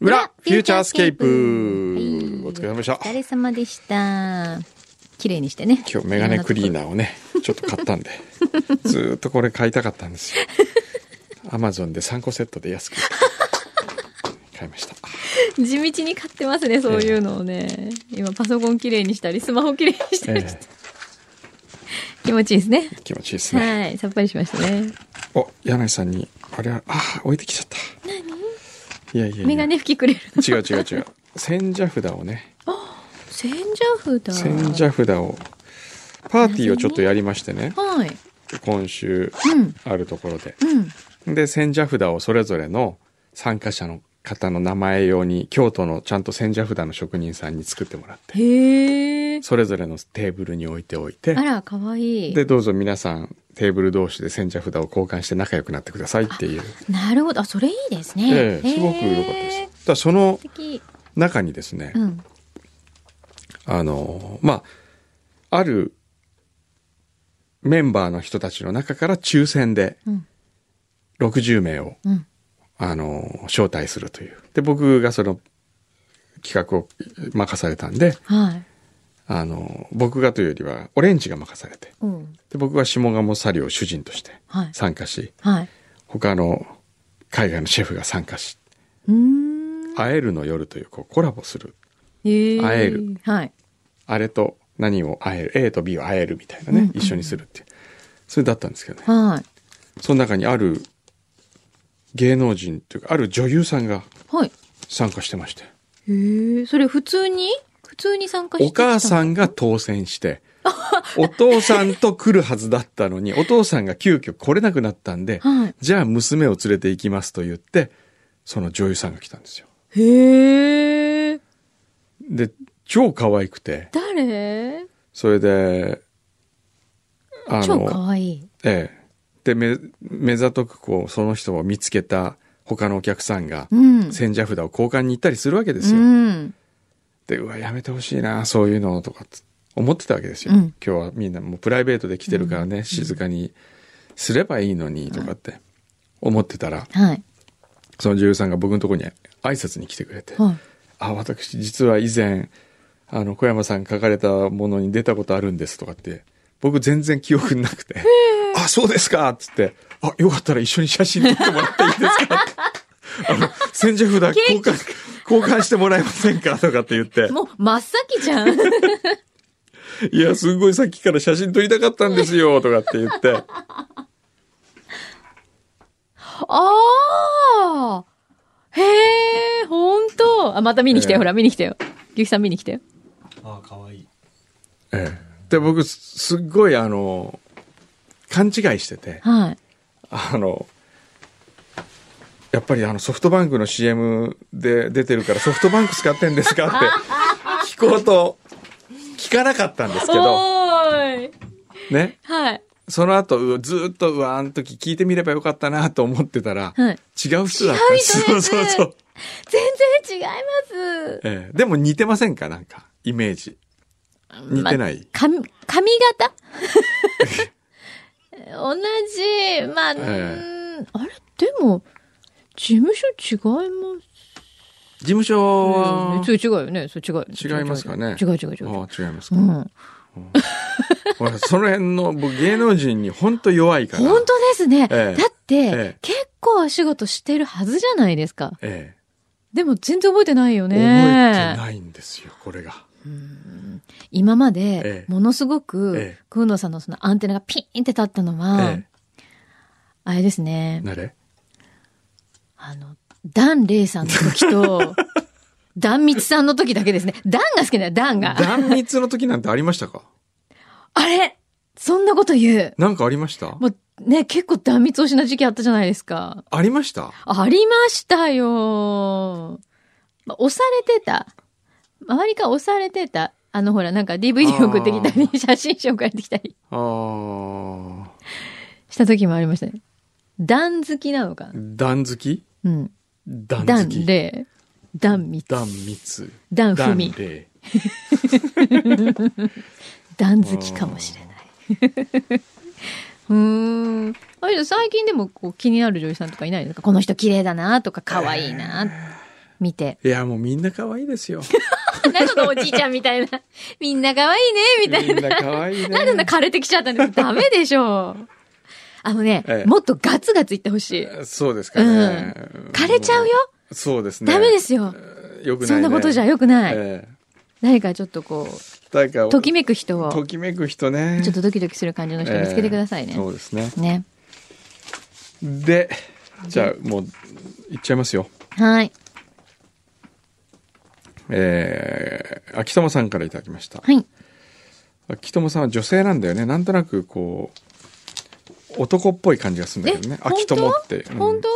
裏フューチャースケープ、はいお疲れ様でしたお疲れ様でした。綺麗にしてね。今日メガネクリーナーをね ちょっと買ったんで。ずーっとこれ買いたかったんですよ。アマゾンで3個セットで安く買いました 地道に買ってますね、そういうのをね。今パソコン綺麗にしたり、スマホ綺麗にしたりして。え気持ちいいですね。え気持ちいいですね、はい、さっぱりしましたね。お柳井さんにあれはあ置いてきちゃった何？いやいやいやメガネ拭きくれるの？違う違う違う千社札をね千社札。千社札をパーティーをちょっとやりましてねはい。今週うん。あるところでうん。で千社札をそれぞれの参加者の方の名前用に京都のちゃんと千社札の職人さんに作ってもらって。それぞれのテーブルに置いておいてあら、かわいい。でどうぞ皆さんテーブル同士で千社札を交換して仲良くなってくださいっていう、なるほど。あ、それいいですね。ええすごく良かったですだその。中にですね、うん。あのまああるメンバーの人たちの中から抽選でうん。60名をうん。あの招待するというで僕がその企画を任されたんではい。あの僕がというよりはオレンジが任されてうん。で僕は下鴨サリを主人としてはい。参加し、はい。他の海外のシェフが参加しうーん。「会えるの夜」というこうコラボする。会える。はい。あれと何を会える A と B を会えるみたいなね、うんうん一緒にするっていうそれだったんですけどねはい。その中にある芸能人というかある女優さんがはい。参加してましてへえ。それ普通に？普通に参加してお母さん。んが当選して お父さんと来るはずだったのにお父さんが急遽来れなくなったんではい。じゃあ娘を連れて行きますと言ってその女優さんが来たんですよへえ。で超可愛くて誰？それであ超かわいい。ええ。で、め、目ざとくこう、その人を見つけた他のお客さんが、うん。千社札を交換に行ったりするわけですよ。うん。で、うわ、やめてほしいな、そういうの、とか思ってたわけですよ。うん今日はみんなもうプライベートで来てるからね、静かにすればいいのに、とかって思ってたら、はい。その女優さんが僕のところに挨拶に来てくれて、はい。あ、私、実は以前、あの、小山さん書かれたものに出たことあるんですとかって、僕全然記憶なくて、あ、そうですかっつって、あ、よかったら一緒に写真撮ってもらっていいですか？あの、千社札交換、交換してもらえませんか？とかって言って、もう、真っ先じゃん。いや、すごいさっきから写真撮りたかったんですよとかって言って、ああへえ、ほんと。あ、また見に来たよ。ええほら、見に来たよ。ゆきさん見に来たよ。ああ、かわいい。ええ。で、僕、すっごいあの、勘違いしてて、はい。あの、やっぱりあのソフトバンクの CM で出てるからソフトバンク使ってんですかって 聞こうと聞かなかったんですけど。ね。はい。その後、うずーっと、うわ、あの時聞いてみればよかったなと思ってたら、はい。違う人だったんそうそうそう。全然違います。ええでも似てませんか？なんか、イメージ。似てない？髪、髪型？同じ、まあ、うえーんあれでも、事務所違います？事務所は、う違うよね。そう違う。違いますかね？違う違う違う。ああ違いますか。うん。その辺の僕芸能人に本当弱いから。本当ですね。ええだって、ええ結構お仕事してるはずじゃないですか。えでも全然覚えてないよえ。ね。覚えてないんですよ、これが。今まえでえ、ものすごくええ、くんのさんのそのアンテナがピーンって立ったのは、えあれですえ。ね、誰？あの、ダンレイさんの時と、ダンミツさんの時だけですね。ダンが好きだよ、ダンが。断密の時なんてありましたか？あれそんなこと言う。なんかありました？もうね、結構断密推しな時期あったじゃないですか。ありました？ありましたよ。まあ押されてた。周りから押されてた。あのほら、なんか DVD 送ってきたり、写真集送ってきたり。した時もありましたね。ダン好きなのかな段好き？うん。段好き。で、断密。断密。断不み。礼。断好きかもしれない。うーん。あれ最近でもこう気になる女優さんとかいないですか？この人綺麗だなとか可愛いな、見て。いや、もうみんな可愛いですよ。何そのおじいちゃんみたいな。みんな可愛いねみたいな。みんな可愛いね。なんでな枯れてきちゃったんですかダメでしょう。あのね、ええもっとガツガツいってほしい。そうですかね。枯れちゃうよ？そうですね。ダメですよ。よくない、ね。そんなことじゃ良くない。えかちょっとこう、誰か、ときめく人を、ときめく人ね。ちょっとドキドキする感じの人見つけてくださいね。ええそうですね。ね。で、じゃあもう、いっちゃいますよ。はい。えー、秋友さんからいただきました。はい。秋友さんは女性なんだよね。なんとなくこう、男っぽい感じがするんだけどね。秋友って。うん本当？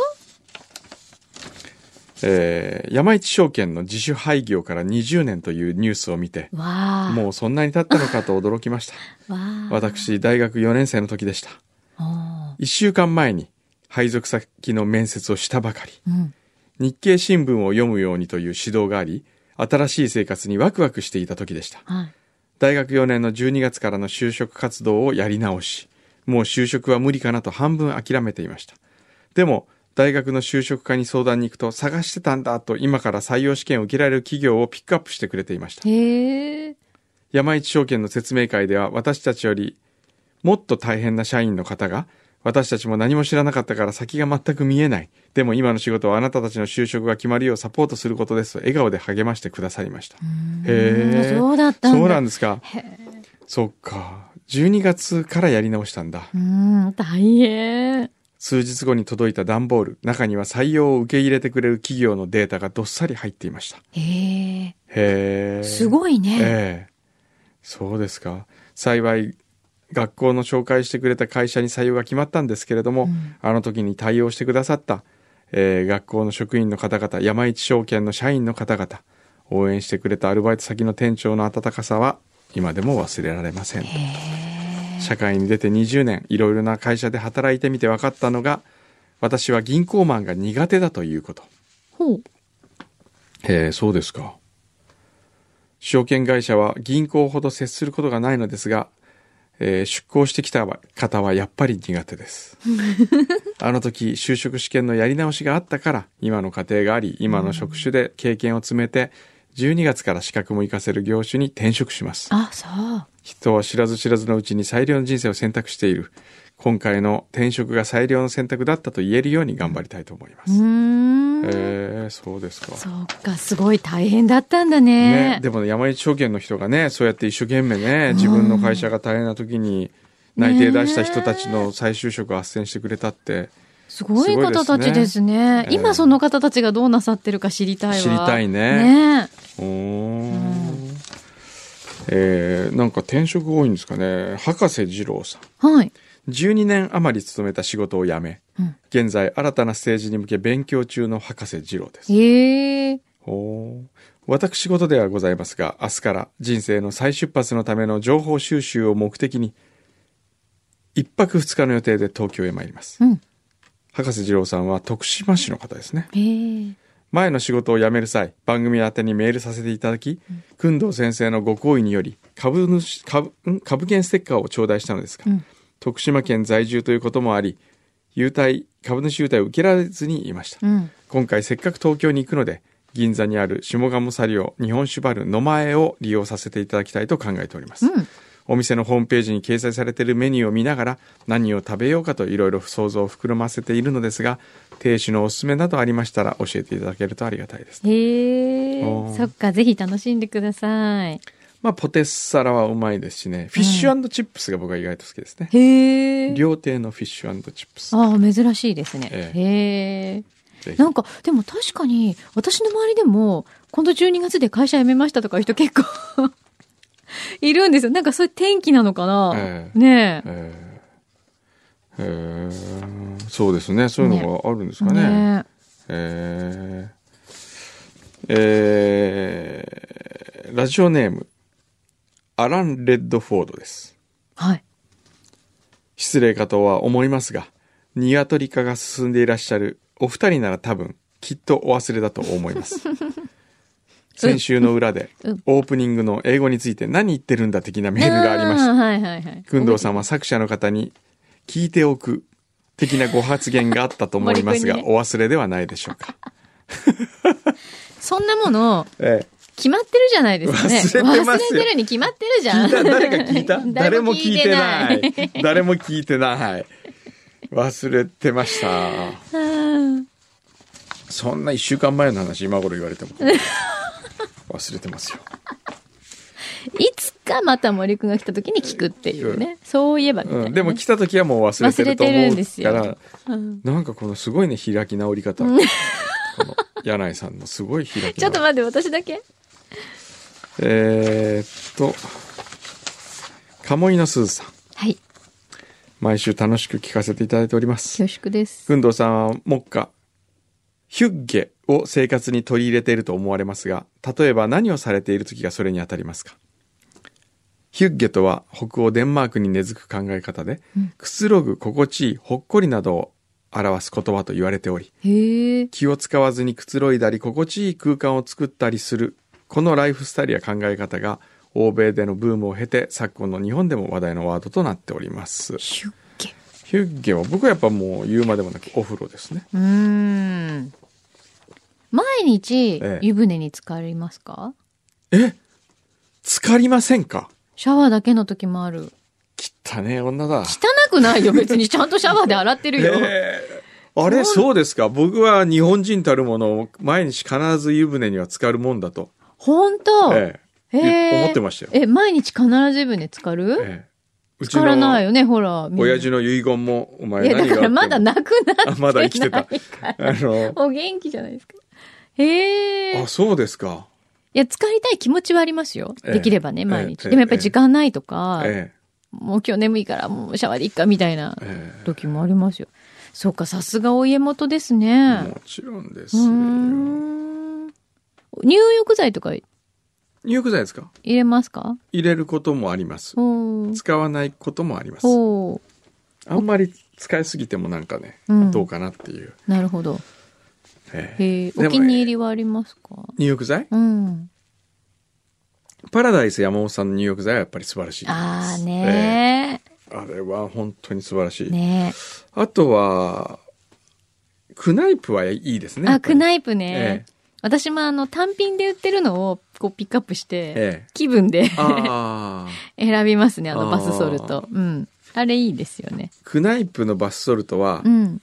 えー山一証券の自主廃業から20年というニュースを見て。もうそんなに経ったのかと驚きました。私、大学4年生の時でした。あ1週間前に配属先の面接をしたばかり。ーうん。日経新聞を読むようにという指導があり、新しい生活にワクワクしていた時でした。はい。大学4年の12月からの就職活動をやり直し、もう就職は無理かなと半分諦めていました。でも、大学の就職課に相談に行くと、探してたんだと今から採用試験を受けられる企業をピックアップしてくれていました。山一証券の説明会では私たちよりもっと大変な社員の方が私たちも何も知らなかったから先が全く見えない。でも今の仕事はあなたたちの就職が決まるようサポートすることですと笑顔で励ましてくださいました。へえ。そうだったんだ。そうなんですか。そっか。12月からやり直したんだ。うん、大変。数日後に届いた段ボール。中には採用を受け入れてくれる企業のデータがどっさり入っていました。へえ。へえ。すごいね。ええそうですか。幸い、学校の紹介してくれた会社に採用が決まったんですけれども、うんあの時に対応してくださった、えー学校の職員の方々、山一証券の社員の方々、応援してくれたアルバイト先の店長の温かさは、今でも忘れられません。社会に出て20年、いろいろな会社で働いてみて分かったのが、私は銀行マンが苦手だということ。ほう。へえ、そうですか。証券会社は銀行ほど接することがないのですが、えー出向してきた方はやっぱり苦手です。あの時就職試験のやり直しがあったから今の家庭があり今の職種で経験を積めて12月から資格も活かせる業種に転職します。あ、そう。人は知らず知らずのうちに最良の人生を選択している。今回の転職が最良の選択だったと言えるように頑張りたいと思います。えー、そうですか。そうか、すごい大変だったんだね。ね、でも山一証券の人がねそうやって一生懸命ね自分の会社が大変な時に内定出した人たちの再就職を斡旋してくれたってすごい方たちですね。すねええ今その方たちがどうなさってるか知りたいわ。知りたいねねおーえーなんか転職多いんですかね博士二郎さんはい。12年余り勤めた仕事を辞めうん。現在新たなステージに向け勉強中の博士二郎です。へえ。おー私事ではございますが明日から人生の再出発のための情報収集を目的に一泊二日の予定で東京へ参ります。うん。博士二郎さんは徳島市の方ですね。前の仕事を辞める際番組宛てにメールさせていただき工藤先生のご好意により株主株ん？株券ステッカーを頂戴したのですが、うん徳島県在住ということもあり優待株主優待を受けられずにいましたうん。今回せっかく東京に行くので銀座にある下鴨サリオ日本酒バルの前を利用させていただきたいと考えております、うん。お店のホームページに掲載されているメニューを見ながら何を食べようかといろいろ想像を膨らませているのですが亭主のおすすめなどありましたら教えていただけるとありがたいです、へえそっか、ぜひ楽しんでください。まあポテサラはうまいですしね。フィッシュチップスが僕は意外と好きですね、へえ。料亭のフィッシュチップス。ああ、珍しいですね。えへえ。ぜひ。なんか、でも確かに、私の周りでも、今度12月で会社辞めましたとかいう人結構 いるんですよ。なんかそういう天気なのかな、ええ。ねえ。ーえ。ー。そうですね。そういうのがあるんですえ。かね。ねえ。ーえ。ーラジオネームアラン・レッドフォードですはい。失礼かとは思いますがニワトリ化が進んでいらっしゃるお二人なら多分きっとお忘れだと思います 先週の裏でうん、オープニングの英語について何言ってるんだ的なメールがありました。はいはいはい。くんどうさんは作者の方に聞いておく的なご発言があったと思いますが、森くんにお忘れではないでしょうか。そんなもの、え決まってるじゃないですかね。忘れてますよ忘れてるに決まってるじえ、ゃん。誰が聞いた？誰も聞いてない。誰も聞いてない。忘れてました。うんそんな一週間前の話今頃言われても。忘れてますよ。いつかまた森くんが来た時に聞くっていうね。そういえばね、うん、でも来た時はもう忘れてると思んですようから、うんなんかこのすごいね、開き直り方。この柳井さんのすごい開き直り。ちょっと待って、私だけ？えーっと、鴨居のすずさん。はい。毎週楽しく聞かせていただいております。恐縮です。くんどうさんは目下、ヒュッゲを生活に取り入れていると思われますが、例えば何をされている時がそれに当たりますか？ヒュッゲとは北欧デンマークに根付く考え方で、くつろぐ、心地いい、ほっこりなどを表す言葉と言われており。気を使わずにくつろいだり心地いい空間を作ったりするこのライフスタイルや考え方が欧米でのブームを経て昨今の日本でも話題のワードとなっております。ヒュッゲ。ヒュッゲは僕はやっぱもう言うまでもなくお風呂ですね。うーん。毎日ええ。湯船に浸かりますか、え？浸かりませんか？シャワーだけの時もある。汚ねえ女だ。汚くないよ、別に。ちゃんとシャワーで洗ってるよ。えーあれそうですか。僕は日本人たるもの毎日必ず湯船には浸かるもんだと、本当？ええへえ思ってましたよ、え、毎日必ず湯船浸かる、ええう浸からないよね、ほら。親父の遺言もお前いや、だからまだなくなってまだ生きてたあのお元気じゃないですか。へえ。あ、そうですか。いや、浸かりたい気持ちはありますよ。ええできればね、毎日。ええでもやっぱり時間ないとか、えもう今日眠いからもうシャワーでいっかみたいなええ時もありますよ。そうか、さすがお家元ですえね。もちろんです。ん。入浴剤とか入入浴剤ですか？れますか？入れることもあります。使わないこともあります。あんまり使いすぎてもなんかね、うんどうかなっていう。なるほど。ええへえ、お気に入りはありますか？入浴剤？うん。パラダイス山本さんの入浴剤はやっぱり素晴らしい。ああねええあれは本当に素晴らしい。ねあとは、クナイプはいいですね。あ、クナイイプね。私もあの単品で売ってるのをこうピックアップして、ええ気分でああ。選びますね、あのバスソルト。うん。あれいいですよね。クナイプのバスソルトは、うん。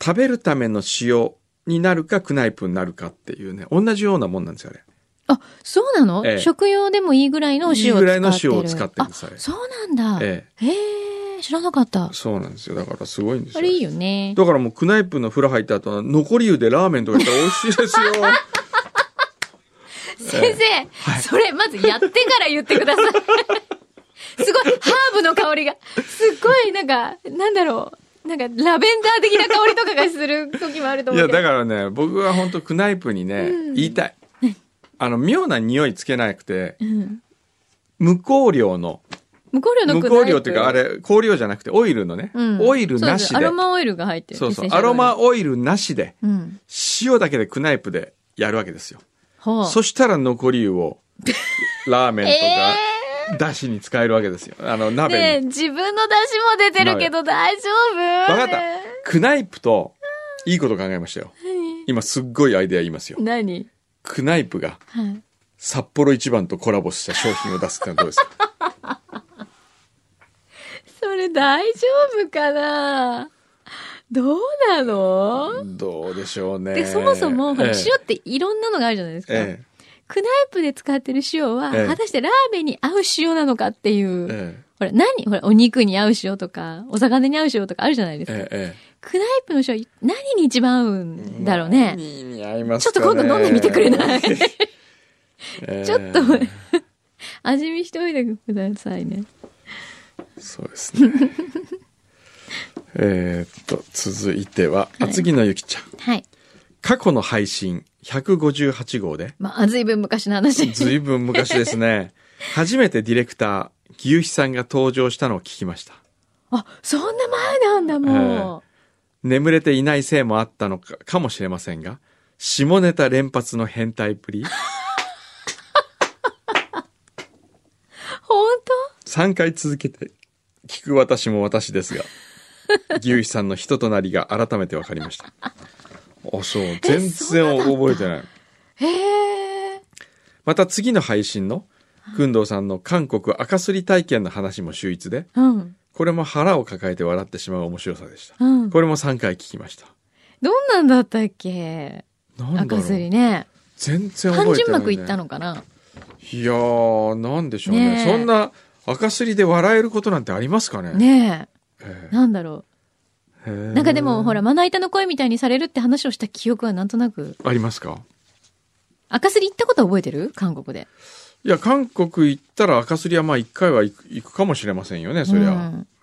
食べるための塩になるかクナイプになるかっていうね、同じようなもんなんですよ、あれ。あ、そうなの、ええ食用でもいいぐらいのお塩を使ってる。いいぐらいの塩を使ってるんですあれそうなんだ。えへえ、知らなかった。そうなんですよ。だからすごいんですよ。あれいいよね。だからもうクナイプの風呂入った後は残り湯でラーメンとかやったら美味しいですよ。先生、それまずやってから言ってください。すごい、ハーブの香りが、すっごい、なんか、なんだろう。なんか、ラベンダー的な香りとかがする時もあるといや、思うけど。だからね、僕は本当クナイプにね、言いたい。あの、妙な匂いつけなくて、うん無香料の、無香料の無香料っていうか、あれ、香料じゃなくて、オイルのね、うんオイルなしでアロ、マオイルが入ってる。そうそうアロマオイルなしで、うん。塩だけでクナイプでやるわけですよ。そしたら残り湯を、ラーメンとえか、だしに使えるわけですよ。あの、鍋に。ねえ自分の出汁も出てるけど大丈夫？わかった。クナイプと、いいこと考えましたよ。今すっごいアイデア言いますよ。何？クナイプがはい。札幌一番とコラボした商品を出すってのはどうですか？それ大丈夫かな？どうなの？どうでしょうね。で、そもそも、塩っていろんなのがあるじゃないですか。えクナイプで使ってる塩は、ええ果たしてラーメンに合う塩なのかっていう。ええほら、何？ほら、お肉に合う塩とか、お魚に合う塩とかあるじゃないですか。えええクナイプの塩、何に一番合うんえだろうね。何に合いますちょっと今度飲んでみてくれない？ええちょっと 味見しといてくださいね。そうですね。えーっと、続いては、厚木のゆきちゃん。はい。過去の配信158号で、まあ、ずいぶん昔の話。ずいぶん昔ですね。初めてディレクター、牛肥さんが登場したのを聞きました。あ、そんな前なんだ、も眠れていないせいもあったのかかもしれませんが、下ネタ連発の変態っぷり。本3回続けて聞く私も私ですが、牛肥さんの人となりが改めて分かりました。あ、そう。全然覚えてない。当へえ。また次の配信の、くんどうさんの韓国赤すり体験の話も秀逸で、うん。これも腹を抱えて笑ってしまう面白さでした。うん。これも3回聞きました。どんなんだったっけ？赤すりね。全然覚半えてない、ね。純幕いったのかな？いやー、なんでしょうね。ねえそんな赤すりで笑えることなんてありますかね？ねええ。なんだろう。えなんかでも、ほら、まな板の声みたいにされるって話をした記憶はなんとなく。ありますか？赤すり行ったこと覚えてる？韓国で。いや、韓国行ったら赤すりはまあ一回は行く行くかもしれませんよね、そりゃ。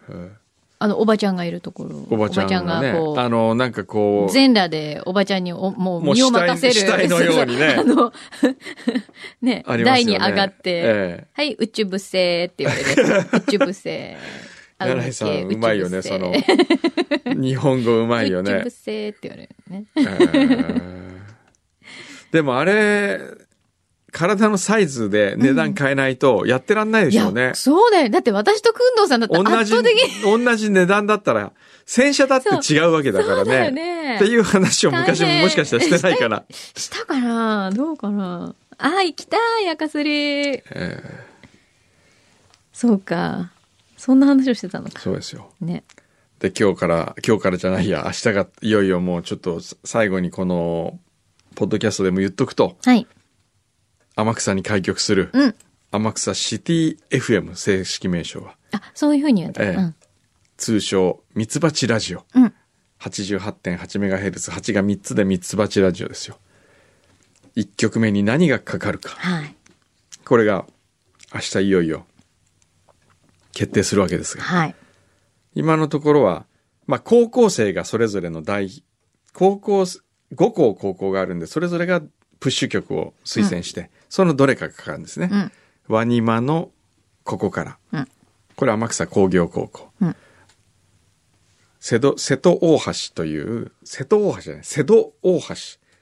うんあの、おばちゃんがいるところ。おばちゃんがね、こうあの、なんかこう、全裸でおばちゃんにおもう身を任せる。のようにね あの、ね、ね台に上がって、えはい、宇宙ぶせーって言われる。宇宙ぶせえー。柳井さん、あうまいよね、その日本語うまいよね宇宙ぶ。せーって言われるね。えーでもあれ、体のサイズで値段変えないとやってらんないでいしょうねや、。そうだよ。だって私とくんどうさんだって同じ圧倒的に。、同じ値段だったら、洗車だって違うわけだからそうだよね。ね。っていう話を昔ももしかしたらしてないから。したかな？どうかな？あー、行きたい、赤すり。えそうか。そんな話をしてたのーか。そうですよ。ね。で、今日から、今日からじゃないや、明日が、いよいよもうちょっと最後にこの、ポッドキャストでも言っとくと、はい。天草に開局する、うん。天草シティ FM 正式名称は、あ、そういうふうに言うんだ。ええうん。通称、ミツバチラジオ。うん。88.8MHz、8が3つでミツバチラジオですよ。1曲目に何がかかるか。はい。これが、明日いよいよ、決定するわけですが。はい。今のところは、まあ、高校生がそれぞれの大、高校、5校高校があるんで、それぞれがプッシュ曲を推薦して、そのどれかがかかるんですね。うん。ワニマのここから。うんこれ天草工業高校。うん瀬戸、瀬戸大橋という、瀬戸大橋じゃない、瀬戸大橋。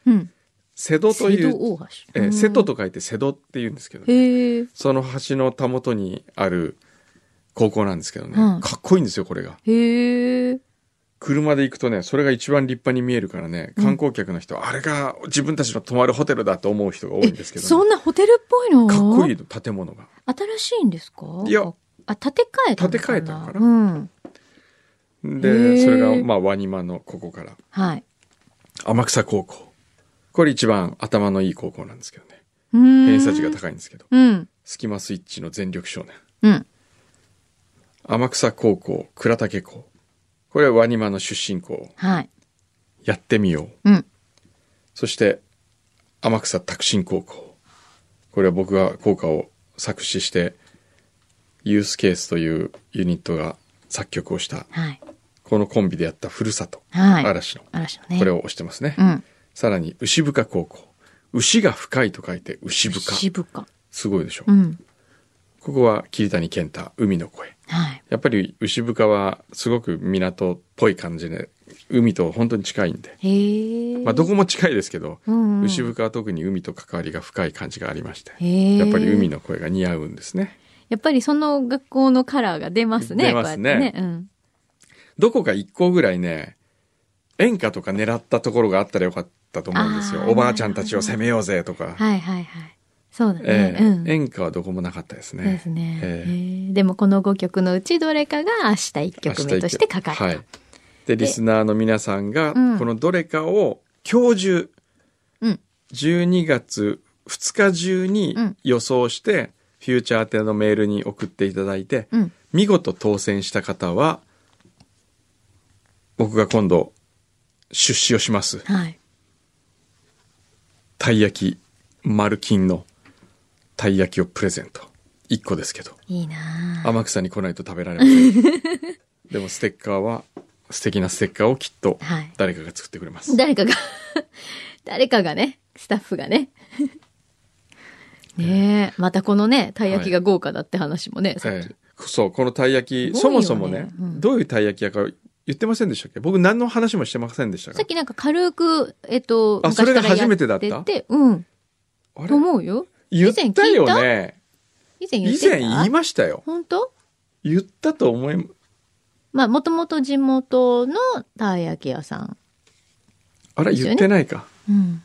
うん。瀬戸という、瀬戸大橋。えー瀬戸と書いて瀬戸って言うんですけど、ね。その橋のたもとにある高校なんですけどね、うんかっこいいんですよ、これが。へえ。車で行くとね、それが一番立派に見えるからね、観光客の人は、あれが自分たちの泊まるホテルだと思う人が多いんですけど、そね、んなホテルっぽいの？かっこいい。いの、建物が。新しいんですか？いや。あ、建て替えたのかな？建て替えたのかなうん。へで、ーそれが、まあ、ワニマのここから、はい。天草高校。これ一番頭のいい高校なんですけどね。うーん。偏差値が高いんですけど。うん。スキマスイッチの全力少年。うん。天草高校、倉竹校。これはワニマの出身校。はい。やってみよう。うん。そして、天草拓進高校。これは僕が校歌を作詞して、ユースケースというユニットが作曲をした、はい。このコンビでやったふるさと、はい。嵐の。嵐のね。これを押してますね。うん。さらに、牛深高校。牛が深いと書いて牛深。渋か。すごいでしょ。うん。ここは桐谷健太、海の声。はい。やっぱり牛深はすごく港っぽい感じで、海と本当に近いんで。まあどこも近いですけど、うんうん牛深は特に海と関わりが深い感じがありまして。やっぱり海の声が似合うんですね。やっぱりその学校のカラーが出ますね。出ますねね。うん。どこか一校ぐらいね、演歌とか狙ったところがあったらよかったと思うんですよ。おばあちゃんたちを攻めようぜとか。はいはいはい。そうだえね。えうん。演歌はどこもなかったですね。ですね。ええへえでもこの5曲のうちどれかが明日1曲目としてかかった。はい。で、リスナーの皆さんが、うんこのどれかを今日中、うん12月2日中にうん予想して、フューチャー宛てのメールに送っていただいて、うん。見事当選した方は、僕が今度、出資をします。はい。たい焼き、丸金のたい焼きをプレゼント。1個ですけど。いいなあ天草に来ないと食べられません。でもステッカーは、素敵なステッカーをきっとはい誰かが作ってくれます。誰かが、誰かがね、スタッフがね。ねえ、またこのね、たい焼きが豪華だって話もね、さっき。ええそう、このたい焼き、ねもそもね、うんどういうたい焼き屋か言ってませんでしたっけ？僕何の話もしてませんでしたか？さっきなんか軽く、えっと、あそれが初めてだった？うん。あれ？と思うよ。言ったよね。以前言以ってた？前言いましたよ。本当？言ったと思い、まあ、もともと地元のたい焼き屋さん。あれですよね言ってないか。うん。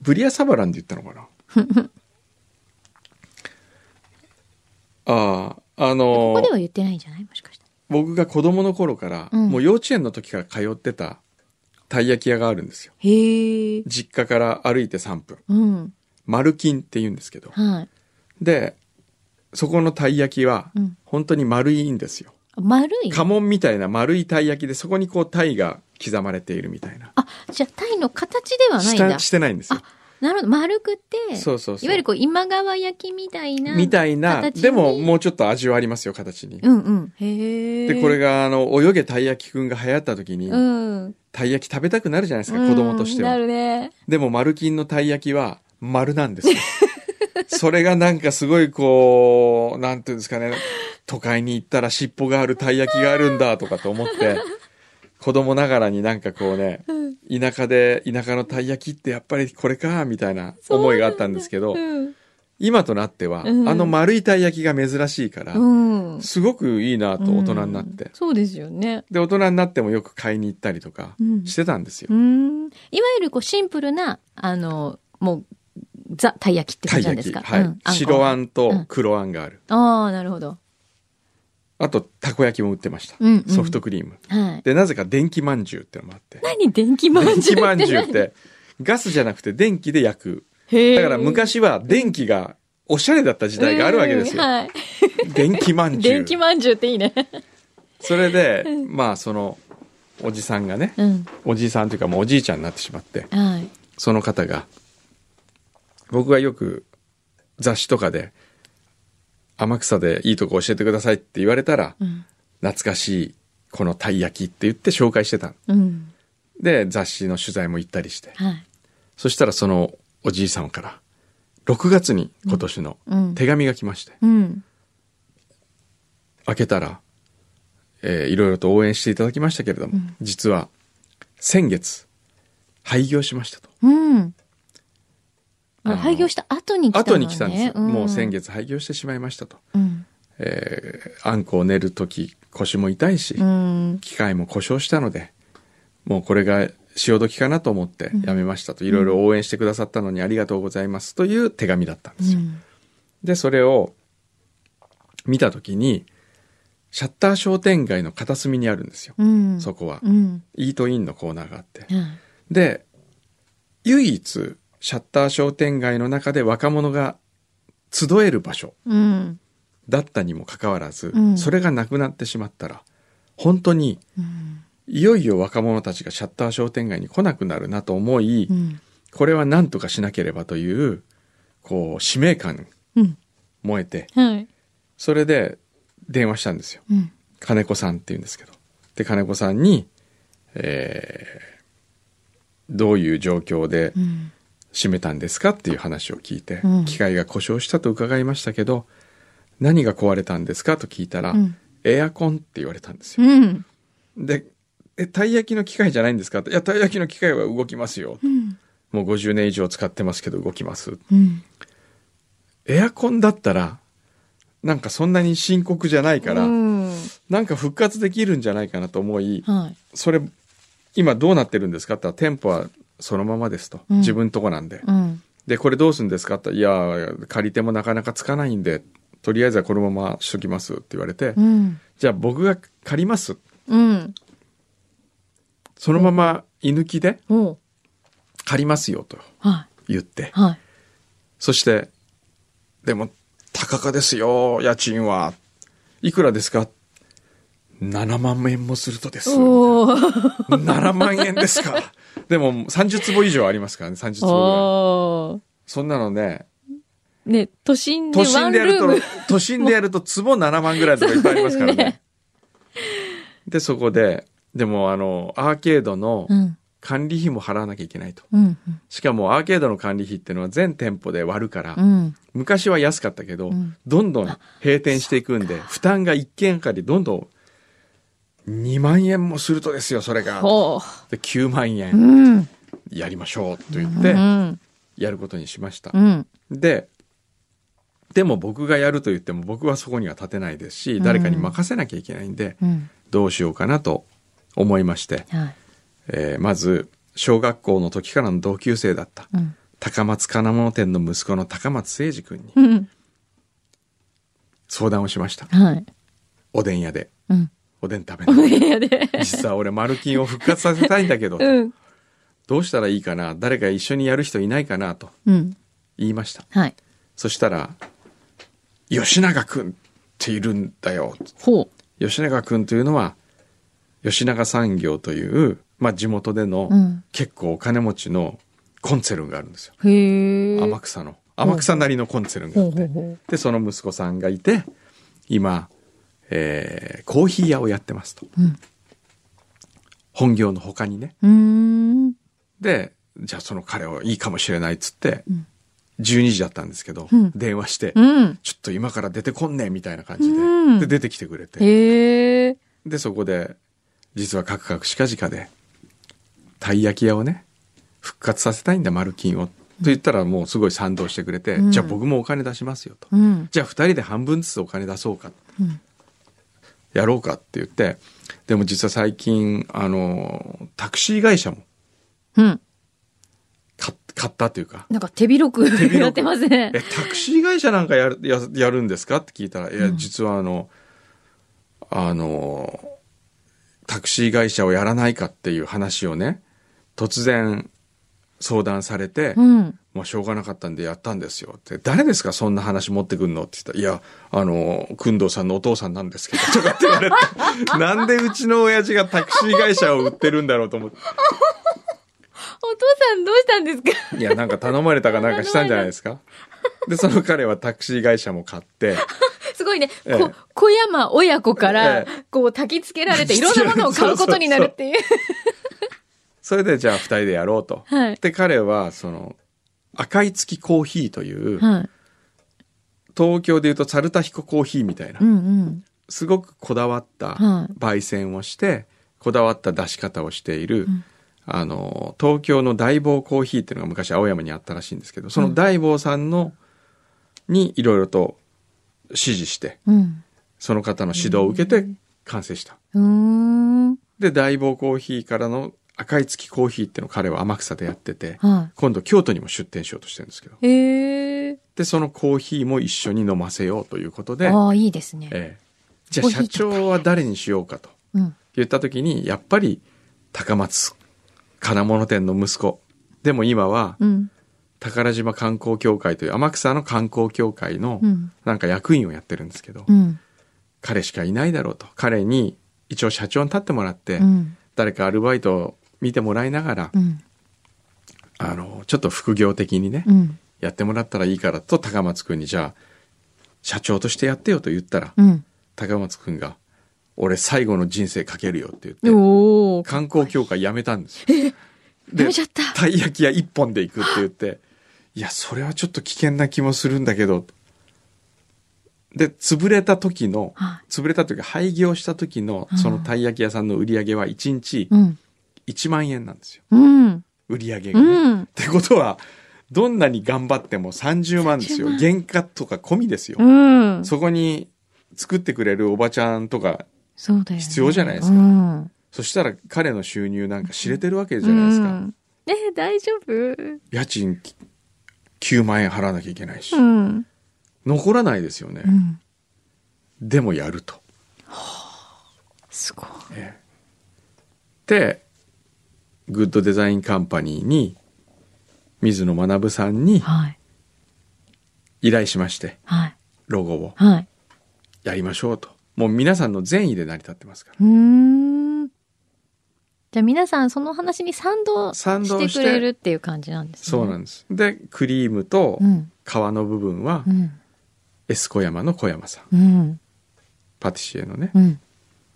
ブリアサバランで言ったのかな？ああ、あのここでは言ってないんじゃない？もしかして。僕が子供の頃から、うんもう幼稚園の時から通ってたたい焼き屋があるんですよ。へえ。実家から歩いて3分。うん。丸金って言うんですけど。はい。で、そこのたい焼きはうん、本当に丸いんですよ。丸い？家紋みたいな丸いたい焼きで、そこにこうタイが刻まれているみたいな。あ、じゃあ、タイの形ではないんだしてないんですよ。なるほど。丸くて、そうそうそう。いわゆるこう、今川焼きみたいな。みたいな、でももうちょっと味はありますよ、形に。うんうん。へえ。で、これが、あの、泳げたい焼きくんが流行った時に、うん。たい焼き食べたくなるじゃないですか、子供としてうんなは。るね。でも、丸金のたい焼きは、丸なんですよ。それがなんかすごいこう、なんていうんですかね、都会に行ったら尻尾があるたい焼きがあるんだとかと思って、子供ながらになんかこうね、田舎で、田舎のたい焼きってやっぱりこれか、みたいな思いがあったんですけど、うん。今となっては、うんあの丸いたい焼きが珍しいから、うん。すごくいいなと大人になって。うんそうですよね。で、大人になってもよく買いに行ったりとかうんしてたんですよ。うん。いわゆるこう、シンプルな、あの、もう、ザ・たい焼きって感じなんですか？はい。うん白あんんと黒あんがある。こああ、なるほど。あと、たこ焼きも売ってました。うんうんソフトクリーム。はい。で、なぜか電気まんじゅうってのもあって。何？電気まん電じゅう？気まんじゅうって、ガスじゃなくて電気で焼く。だから昔は電気がおしゃれだった時代があるわけですよ。うんはい。電気まんじゅう電。気まんじゅうっていいね。それで、まあ、その、おじさんがね、うん。おじいさんというかもうおじいちゃんになってしまって、はい。その方が、僕がよく雑誌とかで、天草でいいとこ教えてくださいって言われたら、うん。懐かしいこのたい焼きって言って紹介してたのうん。で、雑誌の取材も行ったりして。はい。そしたらそのおじいさんから、6月に今年のうん手紙が来まして、うん。開けたら、えーいろいろと応援していただきましたけれども、うん実は先月、廃業しましたと。うん。あの廃業した後に来たのね。後に来たんですよ。もう先月。月廃業してしまいましたと。うん。えーあんこを練るとき腰も痛いし、うん。機械も故障したので、もうこれが潮時かなと思ってやめましたと、いろいろ応援してくださったのにありがとうございますという手紙だったんですよ。うん。で、それを見たときに、シャッター商店街の片隅にあるんですよ。うん。そこは。うん。イートインのコーナーがあって。はいで、唯一、シャッター商店街の中で若者が集える場所うん。だったにもかかわらず、うんそれがなくなってしまったら、本当にうん。いよいよ若者たちがシャッター商店街に来なくなるなと思い、うん。これは何とかしなければという、こう、使命感うん。燃えて、はい。それで電話したんですよ。うん。金子さんって言うんですけど。で、金子さんに、えーどういう状況でうん。閉めたんですかっていう話を聞いて、うん機械が故障したと伺いましたけど、何が壊れたんですかと聞いたら、うんエアコンって言われたんですよ。うん。で、え、たい焼きの機械じゃないんですか？っていや、たい焼きの機械は動きますよ。うん。もう50年以上使ってますけど動きます。うん。エアコンだったら、なんかそんなに深刻じゃないから、うん。なんか復活できるんじゃないかなと思い、はい。それ、今どうなってるんですか？って言ったら、店舗はそのままですと。うん自分とこなんで。うん。で、これどうするんですかっていや、借りてもなかなかつかないんで、とりあえずはこのまましときますって言われて、うん。じゃあ僕が借ります。うん。そのまま居抜きで借りますよとは言って。い。はい。そして、でも、高かですよ、家賃は。いくらですか ?7 万円もするとです。おお。7万円ですか。でも30坪以上ありますからね、30坪ぐらい。そんなのね、ね、都心で都ワンル心でやると都心でやると坪7万ぐらいとかいっぱいありますからね。ねで、そこで、でもあの、アーケードのうん。管理費も払わなきゃいけないと。うん。しかもアーケードの管理費っていうのは全店舗で割るから、うん。昔は安かったけど、うんどんどん閉店していくんで、負担が一件あたりどんどん2万円もするとですよ、それが。ほで、9万円ん。やりましょうと言っうて、ん。やることにしましたう。ん。で、でも僕がやると言っても僕はそこには立てないですし、ん誰かに任せなきゃいけないんで、うん。どうしようかなと思いまして、はい。えーまず、小学校の時からの同級生だった、うん。高松金物店の息子の高松誠二君にうん。相談をしました。はい。おでん屋で。うん。おでん食べな。実は俺、マルキンを復活させたいんだけど、うん。どうしたらいいかな？誰か一緒にやる人いないかなとうん。言いました。はい。そしたら、吉永君っているんだよ。ほ吉永君というのは、吉永産業という、まあ地元でのうん結構お金持ちのコンツェルンがあるんですよ。う。へえ。天草の。天草なりのコンツェルンがあってで、その息子さんがいて、今、えーコーヒー屋をやってますと。う。うん。本業の他にね。で、じゃあその彼をいいかもしれないっつって、ん12時だったんですけど、うん電話して、うん。ちょっと今から出てこんねみたいな感じで、うんで、出てきてくれて。で、そこで、実はカクカクしかじかで、たい焼き屋をね、復活させたいんだ、マルキンを。と言ったらもうすごい賛同してくれて、うんじゃあ僕もお金出しますよと。うん。じゃあ二人で半分ずつお金出そうか。うんやろうかって言って、でも実は最近、あの、タクシー会社もうん。買買ったというか、なんか手広くやってますねえ、。タクシー会社なんかやる、ややるんですかって聞いたら、いや、うん実はあの、あの、タクシー会社をやらないかっていう話をね、突然相談されて、うん。もうしょうがなかったんでやったんですよ。って、誰ですか？そんな話持ってくんの？って言ったら、いや、あの、くんどうさんのお父さんなんですけど、とかって言われて、なんでうちの親父がタクシー会社を売ってるんだろうと思って。お父さんどうしたんですか？いや、なんか頼まれたかなんかしたんじゃないですか？で、その彼はタクシー会社も買って、すごいね、ええ。こ小山親子からえ、こう焚き付けられていろんなものを買うことになるっていう。それでじゃあ二人でやろうと。はい。で、彼は、その、赤い月コーヒーという、はい。東京で言うとサルタヒココーヒーみたいなう、んうん。すごくこだわったはい焙煎をして、こだわった出し方をしている、んあの、東京の大坊コーヒーっていうのが昔青山にあったらしいんですけど、その大坊さんの、にいろいろと指示して、うん。その方の指導を受けて完成した。で、大坊コーヒーからの赤い月コーヒーっていうのを彼は天草でやってて、は今度京都にも出店しようとしてるんですけど。え。で、そのコーヒーも一緒に飲ませようということで、ああ、いいですね。ええじゃあ社長は誰にしようかとうん。言った時に、やっぱり高松金物店の息子。でも今はうん。宝島観光協会という天草の観光協会のうん。なんか役員をやってるんですけど、うん。彼しかいないだろうと。彼に一応社長に立ってもらって、うん。誰かアルバイトを見てもらいながら、うん。あの、ちょっと副業的にね、うん。やってもらったらいいからと高松くんにじゃあ、社長としてやってよと言ったら、うん。高松くんが、俺最後の人生かけるよって言って。観光協会辞めたんですよ。やめちゃった。たい焼き屋一本で行くって言って、いや、それはちょっと危険な気もするんだけど、で、潰れた時の、は潰れたというか廃業した時のそのたい焼き屋さんの売り上げは1日い。うん。1万円なんですよ。うん。売り上げがね。うん。ってことは、どんなに頑張っても30万ですよ。30万原価とか込みですよ。うん。そこに作ってくれるおばちゃんとか。必要じゃないですかうん。そしたら彼の収入なんか知れてるわけじゃないですか。うん。え、大丈夫？家賃9万円払わなきゃいけないし。うん。残らないですよねう。ん。でもやると。すごい。で、グッドデザインカンパニーに、水野学さんにはい。依頼しまして、はい。ロゴをはい。やりましょうと。もう皆さんの善意で成り立ってますから。うーん。じゃあ皆さんその話に賛同してくれるっていう感じなんですね。そうなんです。で、クリームとうん。皮の部分はう、ん。エス小山の小山さん。うん。パティシエのね。うん。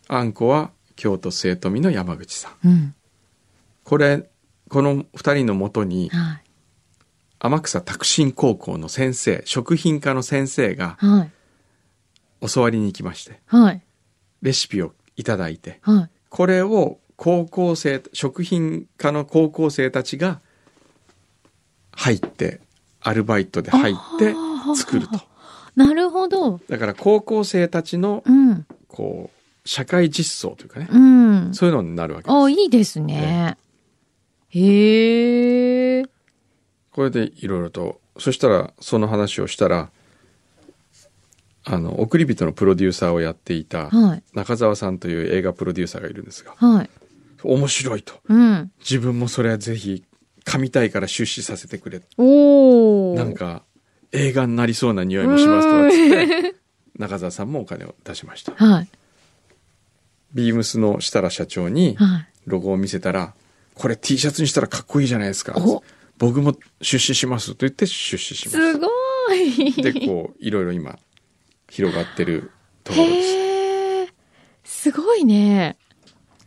あんこは京都末富の山口さん。うん。これ、この二人のもとに、はい。天草拓新高校の先生、食品科の先生がはい。教わりに行きまして、はい。レシピをいただいて、はい。これを高校生、食品科の高校生たちが入って、アルバイトで入って作ると。なるほど。だから高校生たちの、うん。こう、社会実装というかね、うん。そういうのになるわけです。あ、いいですね。へえ。これでいろいろと、そしたら、その話をしたら、あの、送り人のプロデューサーをやっていたはい。中澤さんという映画プロデューサーがいるんですが、はい。面白いと。うん。自分もそれはぜひ、噛みたいから出資させてくれ。おお。なんか、映画になりそうな匂いもしますとかっつって、中澤さんもお金を出しました。はい。ビームスの設楽社長にはい。ロゴを見せたら、これ T シャツにしたらかっこいいじゃないですかお。僕も出資しますと言って出資しましすごい。た。で、こう、いろいろ今、広がってるところです。すごいね。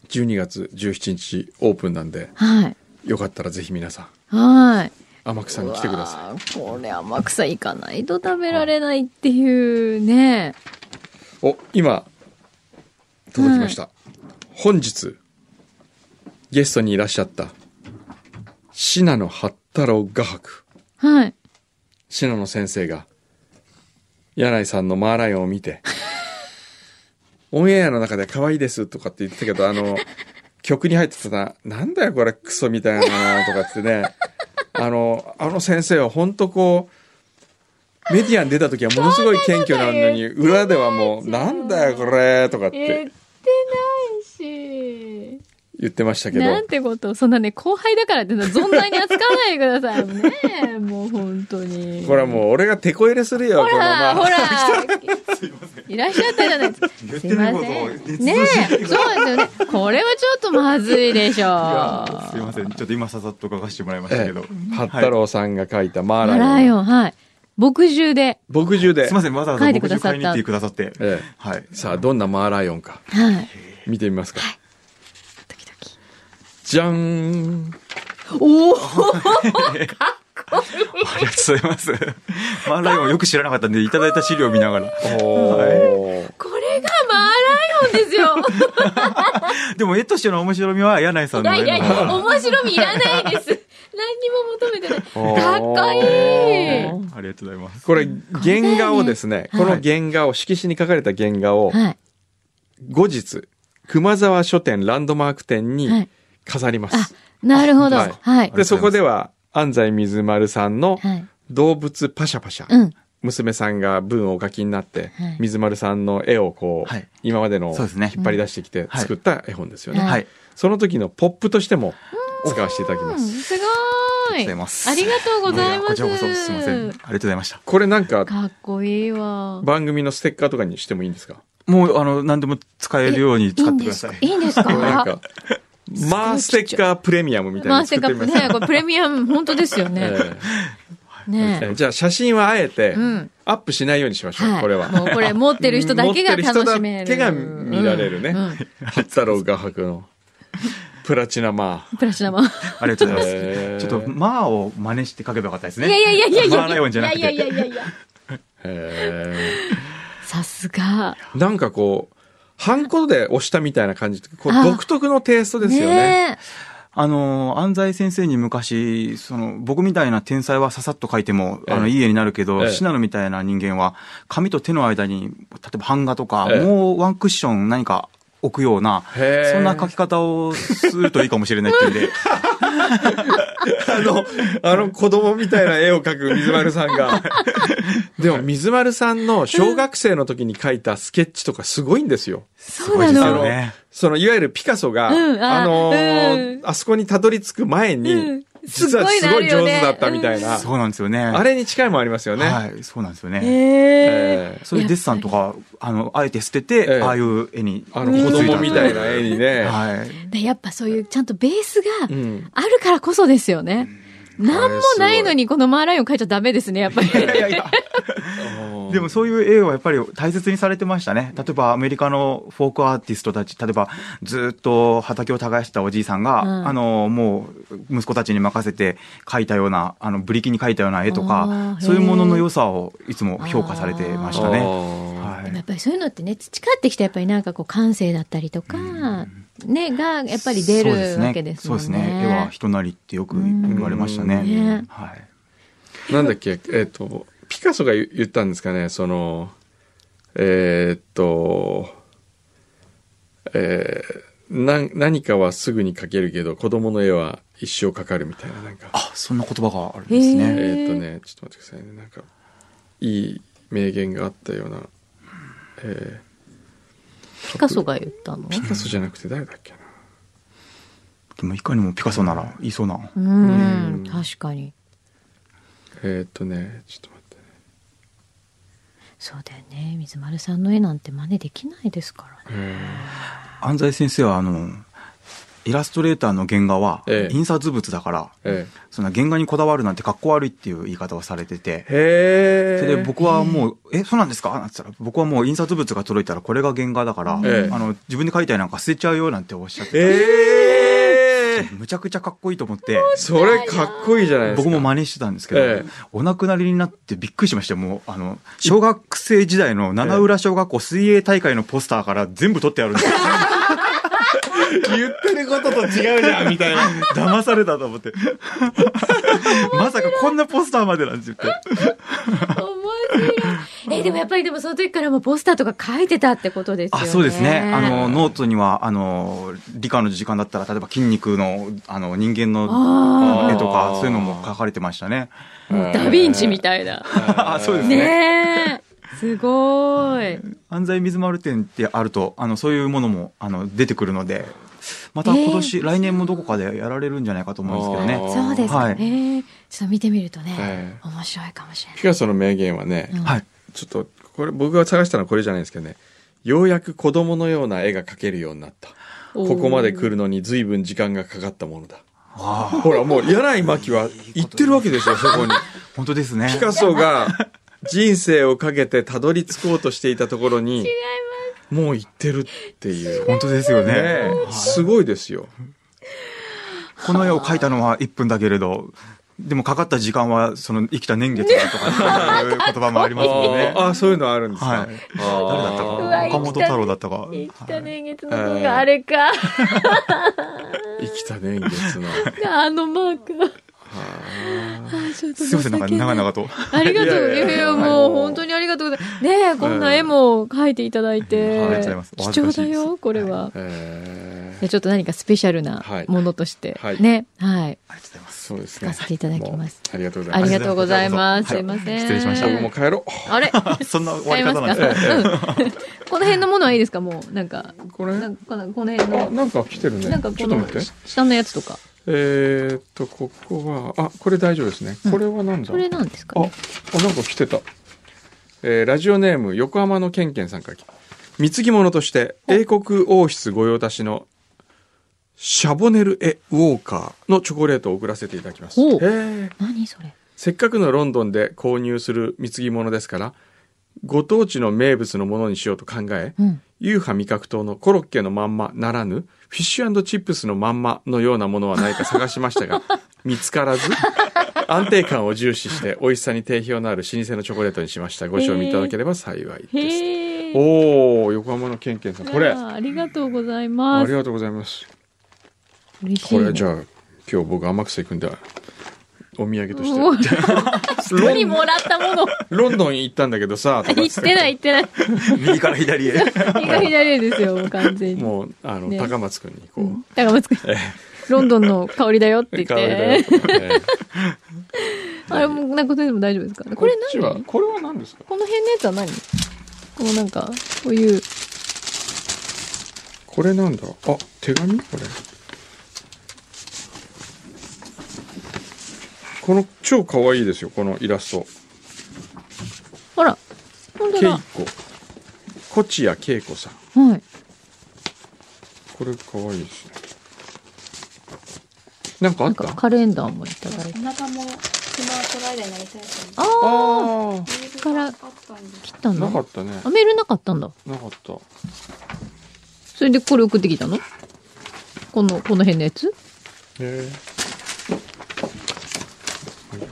12月17日オープンなんで、はい。よかったらぜひ皆さん、はい。天草に来てください。これ天草行かないと食べられないっていうね。お、今、届きました。本日、ゲストにいらっしゃった、信濃八太郎画伯、はい。信濃先生が、柳井さんのマーライオンを見て、オンエアの中で可愛いですとかって言ってたけど、あの、曲に入ってたな、なんだよこれクソみたいななとかってね、あの、あの先生は本当こう、メディアに出た時はものすごい謙虚なのに、裏ではもう、なんだよこれとかって。言ってないし。言ってましたけど、なんてことそんなね、後輩だからってのは存在に扱わないでください。ねえもう本当に。これはもう俺が手こ入れするよ、ほら、まあほら、いらっしゃったじゃないですか。すいません。ねえ、そうですよね。これはちょっとまずいでしょう。すいません。ちょっと今ささっと書かせてもらいましたえけど。え、八太郎さんが書いたマーマライオン。ライオン、はい。牧汁で。牧汁で。すいません。わざわざ書いて僕くださった買いに行ってくださって。えはい。え、さあ、どんなマーライオンか、はい。見てみますか。ドキドキ。じゃーん。おおありがとうございます。マーライオンよく知らなかったんで、いただいた資料を見ながら。おー。これがマーライオンですよ。でも絵としての面白みは柳井さんいの絵のやいやいや、面白みいらないです。何にも求めてない。かっこいい。ありがとうございます。これ、原画をですね、こはいの原画を、色紙に書かれた原画を、はい。後日、熊沢書店ランドマーク店にはい飾りまあす。、なるほど。はいはい。で、そこでは、安西水丸さんのはい。動物パシャパシャ。うん。娘さんが文をお書きになって、はい水丸さんの絵をこう、はい今までのそうですね引っ張り出してきてはい作った絵本ですよね。はいはい。その時のポップとしても使わせていただきまうんす。すごありい。がとうございます。ありがとうございます。こちらこそすいません。ありがとうございました。これなんかかっこいいわ。番組のステッカーとかにしてもいいんですか？もう、あの、何でも使えるように使ってください。いいんですか？いいんですか？なんか、マーステッカープレミアムみたいなのマーセカ作ってみますップね、これプレミアム、本当ですよね。ええねええじゃあ写真はあえてうんアップしないようにしましょう、はい。これは。もうこれ持ってる人だけが楽しめる。持ってる人だけが見られるね。八太郎画伯のプラチナマプラチナマン。ありがとうございます。ちょっと、マーを真似して書けばよかったですね。いやいやいやいやいや。マーライオンじゃなくて。いやいやいやいや。ー。へさすが。ーなんかこう、ハンコで押したみたいな感じこうあ独特のテイストですよね。ねあの、安西先生に昔、その、僕みたいな天才はささっと書いても、ええ。あの、いい絵になるけど、ええ。信濃みたいな人間は、紙と手の間に、例えば版画とか、ええ。もうワンクッション何か置くような、そんな書き方をするといいかもしれないっていうんで、あの、あの子供みたいな絵を描く水丸さんが。でも水丸さんの小学生の時に描いたスケッチとかすごいんですよ。そうなすごいですのよね。その、いわゆるピカソが、うんああのーうんあそこにたどり着く前に、うん実はすごい上手だったみたいな、そうなんですよね。あれに近いもんありますよね。はい、そうなんですよね。へええ。そういうデッサンとか、あの、あえて捨てて、ええああいう絵に。あの子供みたいな絵にね。はい。でやっぱそういうちゃんとベースがうん。あるからこそですよね。なんもないのにこのマーライオン描いちゃダメですね、やっぱり。いやいや。でもそういう絵をやっぱり大切にされてましたね。例えばアメリカのフォークアーティストたち、例えばずっと畑を耕したおじいさんが、うんあの、もう息子たちに任せて描いたような、あの、ブリキに描いたような絵とあかー、そういうものの良さをいつも評価されてましたね。ははいやっぱりそういうのってね、培ってきたやっぱりなんかこう感性だったりとか、ね、がやっぱり出るわけですもんね。そうですね。絵は人なりってよく言われましたね。うんねはい。なんだっけ、えっ、と、ピカソが言言ったんですかね、その、えーっと、えーな何かはすぐに描けるけど、子供の絵は一生かかるみたいな、なんか。あ、そんな言葉があるんですね。えーっとね、ちょっと待ってくださいね、なんか、いい名言があったような、えピカソが言ったの？ーピカソじゃなくて誰だっけな。でもいかにもピカソなら言いそうな。うんうん、確かに。えーっとね、ちょっと待ってね。そうだよね。水丸さんの絵なんて真似できないですからね。え。安西先生は、あの、イラストレーターの原画はええ。印刷物だから、ーえ。そんな原画にこだわるなんてかっこ悪いっていう言い方をされてて。ー、へそれで僕はもう、え、そうなんですか？なんて言ったら、僕はもう印刷物が届いたらこれが原画だから、ええ。あの、自分で描いたりなんか捨てちゃうよなんておっしゃってて、えー、むちゃくちゃかっこいいと思って、それかっこいいじゃないですか。僕も真似してたんですけど、ええお亡くなりになってびっくりしましたよ。もう、あの、小学生時代の七浦小学校水泳大会のポスターから全部取ってあるんですよ。言ってることと違うじゃん、みたいな。騙されたと思って。まさかこんなポスターまでなんて言って。面白い。え、でもやっぱりでもその時からもうポスターとか書いてたってことですよね。あ、そうですね。あの、ノートには、あの、理科の時間だったら、例えば筋肉の、あの、人間のあ絵とか、そういうのも書かれてましたね。ダヴィンチみたいな。あ、そうですね。ねえ。すごい。安西水丸展ってあると、あの、そういうものも、あの、出てくるので、また今年、来年もどこかでやられるんじゃないかと思うんですけどね。そうですか。はいええちょっと見てみるとね、え面白いかもしれない。ピカソの名言はね、うんはい。ちょっと、これ、僕が探したのはこれじゃないですけどね、ようやく子供のような絵が描けるようになった。ここまで来るのに随分時間がかかったものだ。ああ、ほら、もう、柳井真紀は言ってるわけですよ、そこに。本当ですね。ピカソが人生をかけてたどり着こうとしていたところに、もう言ってるっていう。本当ですよね。すごいですよ。この絵を描いたのは1分だけれど、でもかかった時間はその生きた年月だとか言葉もありますもんね。あそういうのあるんですか？はい誰だったか岡本太郎だったか。生きた年月の分があれか。生きた年月の。あのマーク。すいません、なんか長々と。ありがとう。いいやいやもう本当にありがとうございます。ねえ、こんな絵も描いていただいて。ありがとうございますお貴重だよ、これは。えじゃあちょっと何かスペシャルなはいものとして。はいね。はい。ありがとうございます。そうですね。聞かせていただきますありがとうございます。ありがとうございます。すはいいません。失礼しました僕も帰ろう。あれ？そんな終わりますか？方なんです この辺のものはいいですか？もう、なんか。これ、なんかこのこの辺の。あなんか来てるね。なんかこのちょっと待って。下のやつとか。えーっと、ここは、あ、これ大丈夫ですね。これはなんだ、これなんですかあ、なんか来てた。えーラジオネーム、横浜のケンケンさんから来た。貢ぎ物として、英国王室御用達の、シャボネル・エ・ウォーカーのチョコレートを送らせていただきます。何それ？せっかくのロンドンで購入する貢ぎ物ですから、ご当地の名物のものにしようと考え、うん。ユーハ味覚糖のコロッケのまんまならぬ、フィッシュチップスのまんまのようなものはないか探しましたが、見つからず、安定感を重視して美味しさに定評のある老舗のチョコレートにしました。ご賞味いただければ幸いです。おー、横浜のケンケンさん。これ、あありがとうございあます。りがとうございます。嬉しいね。これじゃあ、今日僕天草行くんで、お土産として。もう人にもらったもの。ロンドン行ったんだけどさ、とか言ってない言ってない。右から左へ。右が左ですよ、もう完全に。もう、あの、ね高松くんにこう、高松くん。ロンドンの香りだよって言っ香りだよて。えあれもなんかでも大丈夫ですか？これ何？これは何ですか？この辺のやつは何？このなんか、こういう、これなんだあ、手紙？これ。この超可愛いですよ、このイラスト。ほら、本当ケイだ。コ。コチヤケイコさん。はい。これ可愛いですね。なんかあった？なんかカレンダーもいただいて。お腹もスマートライダーになりたいとああ、あ思って。から切ったんだ。なかったね。あ、メールなかったんだ。なかった。それでこれ送ってきたの？この、この辺のやつ？へえ。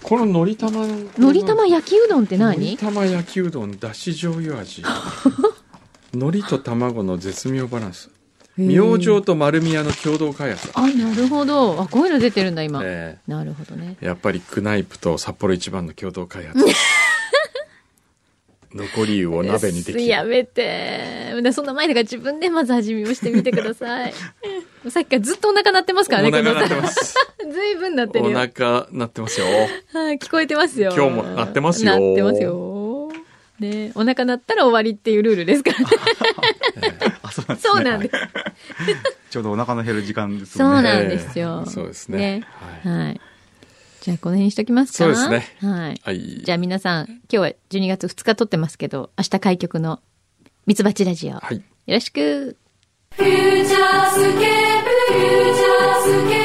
こののり玉のり玉焼きうどんってのり何玉焼きうどんだし醤油味 のりと卵の絶妙バランス明星と丸宮の共同開発だ、あ、なるほど。あ、こういうの出てるんだ、今。えなるほどね。えやっぱりクナイプと札幌一番の共同開発 残り湯を鍋にできるやめて。でそんな前だから自分でまず味見をしてみてください。さっきからずっとお腹鳴ってますからね、お腹鳴ってますずいぶん鳴っておるよ。腹鳴ってますよはい、聞こえてますよ。今日も鳴ってますよ鳴ってますよ。ね、お腹鳴ったら終わりっていうルールですからね。あ、そうなんですね。そうなんです。ちょうどお腹の減る時間ですそう。なんですよ。ええそうですねはいはい。じゃあ、この辺にしときますか。そうですね。はい。はい、じゃあ、皆さん、今日は12月2日撮ってますけど、明日開局のミツバチラジオ。はい。よろしく。フューチャースケープ、フューチャースケープ。